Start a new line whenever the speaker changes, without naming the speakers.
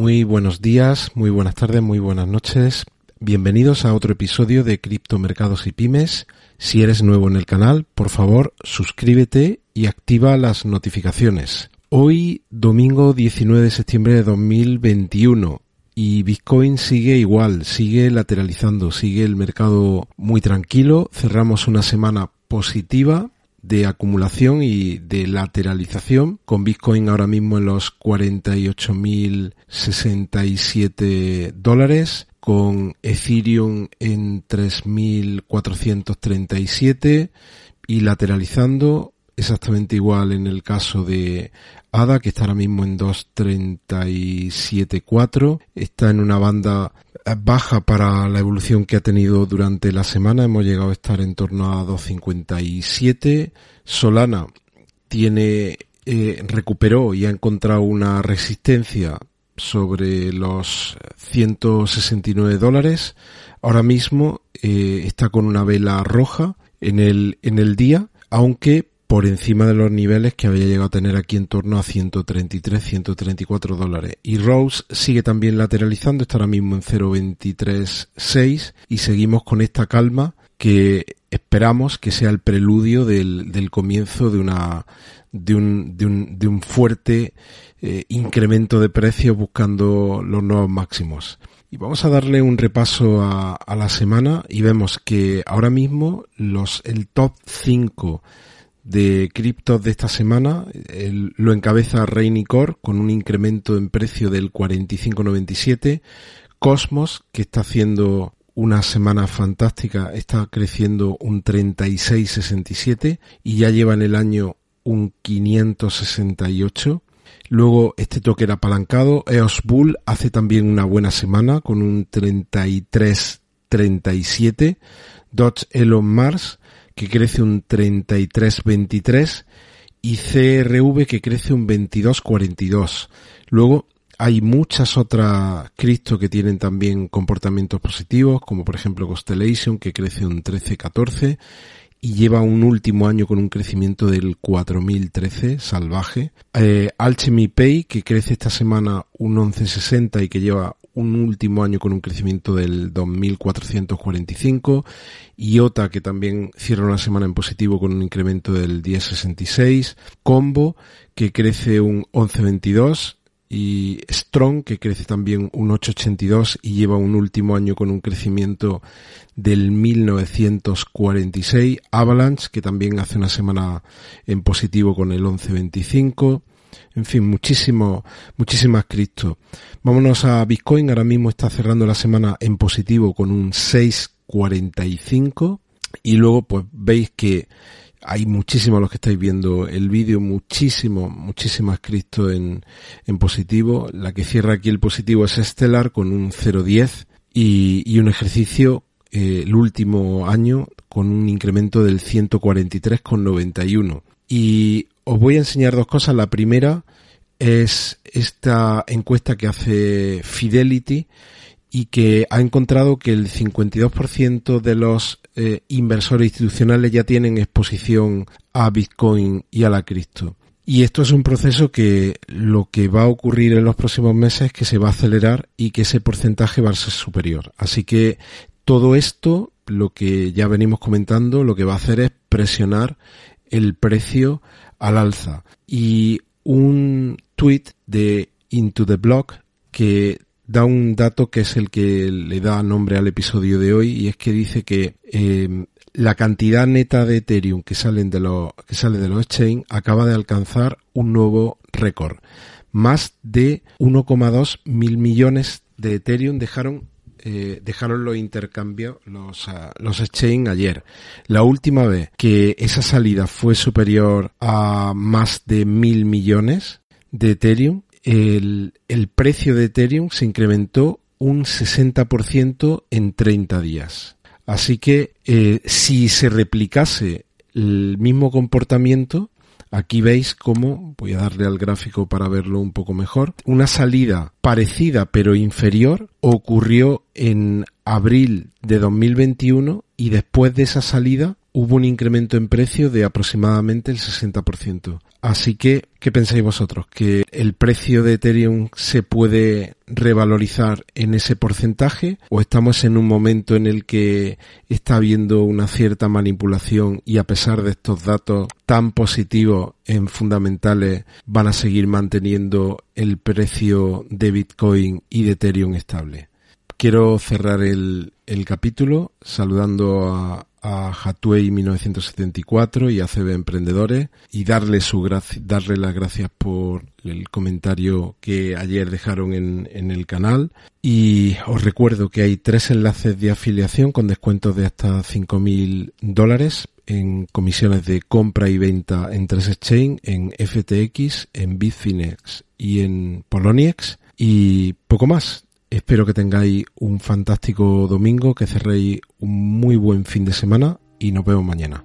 Muy buenos días, muy buenas tardes, muy buenas noches. Bienvenidos a otro episodio de Criptomercados y Pymes. Si eres nuevo en el canal, por favor, suscríbete y activa las notificaciones. Hoy, domingo 19 de septiembre de 2021, y Bitcoin sigue igual, sigue lateralizando, sigue el mercado muy tranquilo. Cerramos una semana positiva de acumulación y de lateralización, con Bitcoin ahora mismo en los 48.067 dólares, con Ethereum en 3.437 y lateralizando exactamente igual en el caso de ADA, que está ahora mismo en 2.37.4. Está en una banda baja para la evolución que ha tenido durante la semana. Hemos llegado a estar en torno a 2.57. Solana tiene, eh, recuperó y ha encontrado una resistencia sobre los 169 dólares. Ahora mismo eh, está con una vela roja en el, en el día, aunque por encima de los niveles que había llegado a tener aquí en torno a 133, 134 dólares. Y Rose sigue también lateralizando, está ahora mismo en 0.23.6 y seguimos con esta calma que esperamos que sea el preludio del, comienzo de una de un, de un, de un fuerte eh, incremento de precios buscando los nuevos máximos. Y vamos a darle un repaso a, a la semana y vemos que ahora mismo los el top 5 de criptos de esta semana lo encabeza Core con un incremento en precio del 45.97. Cosmos, que está haciendo una semana fantástica, está creciendo un 36.67 y ya lleva en el año un 568. Luego este toque apalancado, EOS Bull hace también una buena semana con un 33.37. Dodge Elon Mars que crece un 33,23 y CRV que crece un 22,42. Luego hay muchas otras cripto que tienen también comportamientos positivos, como por ejemplo Constellation que crece un 13,14 y lleva un último año con un crecimiento del 4013 salvaje. Eh, Alchemy Pay que crece esta semana un 11,60 y que lleva un último año con un crecimiento del 2.445, IOTA que también cierra una semana en positivo con un incremento del 10.66, Combo que crece un 11.22 y Strong que crece también un 8.82 y lleva un último año con un crecimiento del 1946, Avalanche que también hace una semana en positivo con el 11.25, en fin, muchísimo, muchísimas cripto. Vámonos a Bitcoin, ahora mismo está cerrando la semana en positivo con un 6.45 y luego pues veis que hay muchísimos los que estáis viendo el vídeo, muchísimo, muchísimas cripto en, en positivo. La que cierra aquí el positivo es Stellar con un 0.10 y, y un ejercicio eh, el último año con un incremento del 143,91. Y os voy a enseñar dos cosas. La primera es esta encuesta que hace Fidelity y que ha encontrado que el 52% de los eh, inversores institucionales ya tienen exposición a Bitcoin y a la cripto. Y esto es un proceso que lo que va a ocurrir en los próximos meses es que se va a acelerar y que ese porcentaje va a ser superior. Así que todo esto, lo que ya venimos comentando, lo que va a hacer es presionar el precio al alza. Y un tweet de Into the Block que da un dato que es el que le da nombre al episodio de hoy y es que dice que em, la cantidad neta de Ethereum que salen de los que sale de los exchange acaba de alcanzar un nuevo récord. Más de 1,2 mil millones de Ethereum dejaron eh, dejaron los intercambios, los, uh, los exchange ayer. La última vez que esa salida fue superior a más de mil millones de Ethereum, el, el precio de Ethereum se incrementó un 60% en 30 días. Así que eh, si se replicase el mismo comportamiento, Aquí veis cómo, voy a darle al gráfico para verlo un poco mejor, una salida parecida pero inferior ocurrió en abril de 2021 y después de esa salida hubo un incremento en precio de aproximadamente el 60%. Así que, ¿qué pensáis vosotros? ¿Que el precio de Ethereum se puede revalorizar en ese porcentaje? ¿O estamos en un momento en el que está habiendo una cierta manipulación y a pesar de estos datos tan positivos en fundamentales van a seguir manteniendo el precio de Bitcoin y de Ethereum estable? Quiero cerrar el, el capítulo saludando a, a Hatuey 1974 y a CB Emprendedores y darle su darle las gracias por el comentario que ayer dejaron en, en el canal y os recuerdo que hay tres enlaces de afiliación con descuentos de hasta 5.000 dólares en comisiones de compra y venta en tres exchange, en FTX, en Bitfinex y en Poloniex y poco más. Espero que tengáis un fantástico domingo, que cerréis un muy buen fin de semana y nos vemos mañana.